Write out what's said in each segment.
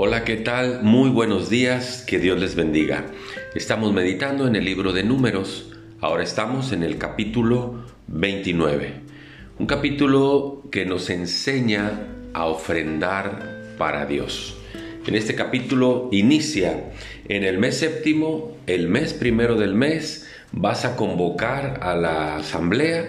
Hola, ¿qué tal? Muy buenos días, que Dios les bendiga. Estamos meditando en el libro de números, ahora estamos en el capítulo 29, un capítulo que nos enseña a ofrendar para Dios. En este capítulo inicia en el mes séptimo, el mes primero del mes, vas a convocar a la asamblea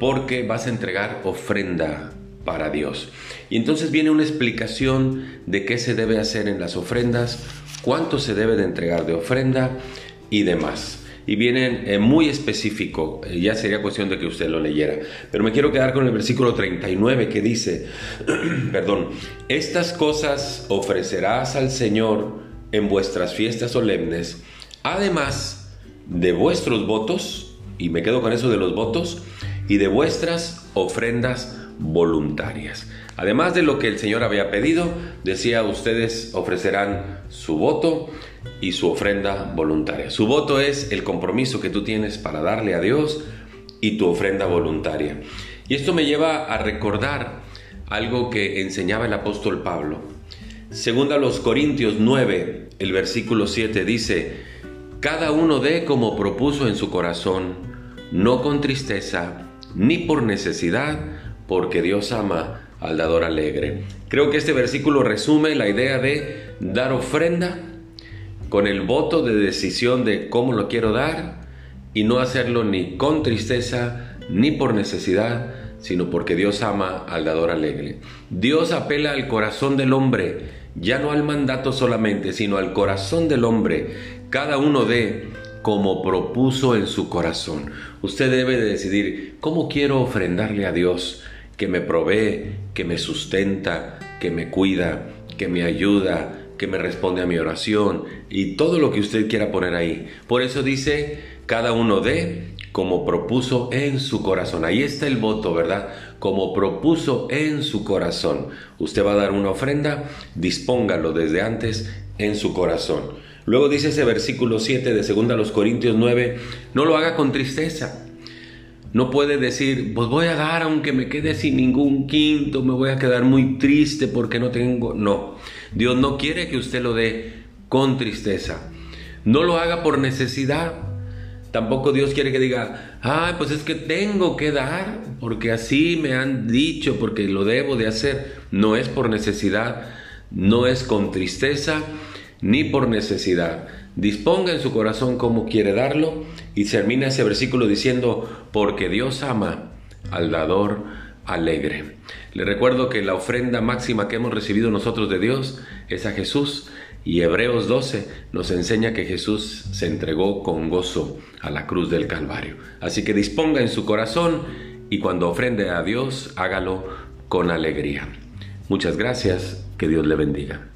porque vas a entregar ofrenda para Dios. Y entonces viene una explicación de qué se debe hacer en las ofrendas, cuánto se debe de entregar de ofrenda y demás. Y viene eh, muy específico, eh, ya sería cuestión de que usted lo leyera. Pero me quiero quedar con el versículo 39 que dice, perdón, estas cosas ofrecerás al Señor en vuestras fiestas solemnes, además de vuestros votos, y me quedo con eso de los votos, y de vuestras ofrendas voluntarias. Además de lo que el Señor había pedido, decía, ustedes ofrecerán su voto y su ofrenda voluntaria. Su voto es el compromiso que tú tienes para darle a Dios y tu ofrenda voluntaria. Y esto me lleva a recordar algo que enseñaba el apóstol Pablo. Según a los Corintios 9, el versículo 7 dice, cada uno dé como propuso en su corazón, no con tristeza ni por necesidad, porque Dios ama al dador alegre. Creo que este versículo resume la idea de dar ofrenda con el voto de decisión de cómo lo quiero dar y no hacerlo ni con tristeza ni por necesidad, sino porque Dios ama al dador alegre. Dios apela al corazón del hombre, ya no al mandato solamente, sino al corazón del hombre. Cada uno de como propuso en su corazón. Usted debe de decidir cómo quiero ofrendarle a Dios que me provee, que me sustenta, que me cuida, que me ayuda, que me responde a mi oración y todo lo que usted quiera poner ahí. Por eso dice, cada uno de como propuso en su corazón. Ahí está el voto, ¿verdad? Como propuso en su corazón. Usted va a dar una ofrenda, dispóngalo desde antes en su corazón. Luego dice ese versículo 7 de 2 Corintios 9, no lo haga con tristeza no puede decir, pues voy a dar aunque me quede sin ningún quinto, me voy a quedar muy triste porque no tengo. No, Dios no quiere que usted lo dé con tristeza. No lo haga por necesidad. Tampoco Dios quiere que diga, ay, pues es que tengo que dar, porque así me han dicho, porque lo debo de hacer. No es por necesidad, no es con tristeza, ni por necesidad. Disponga en su corazón cómo quiere darlo y termina ese versículo diciendo, porque Dios ama al dador alegre. Le recuerdo que la ofrenda máxima que hemos recibido nosotros de Dios es a Jesús y Hebreos 12 nos enseña que Jesús se entregó con gozo a la cruz del Calvario. Así que disponga en su corazón y cuando ofrende a Dios, hágalo con alegría. Muchas gracias, que Dios le bendiga.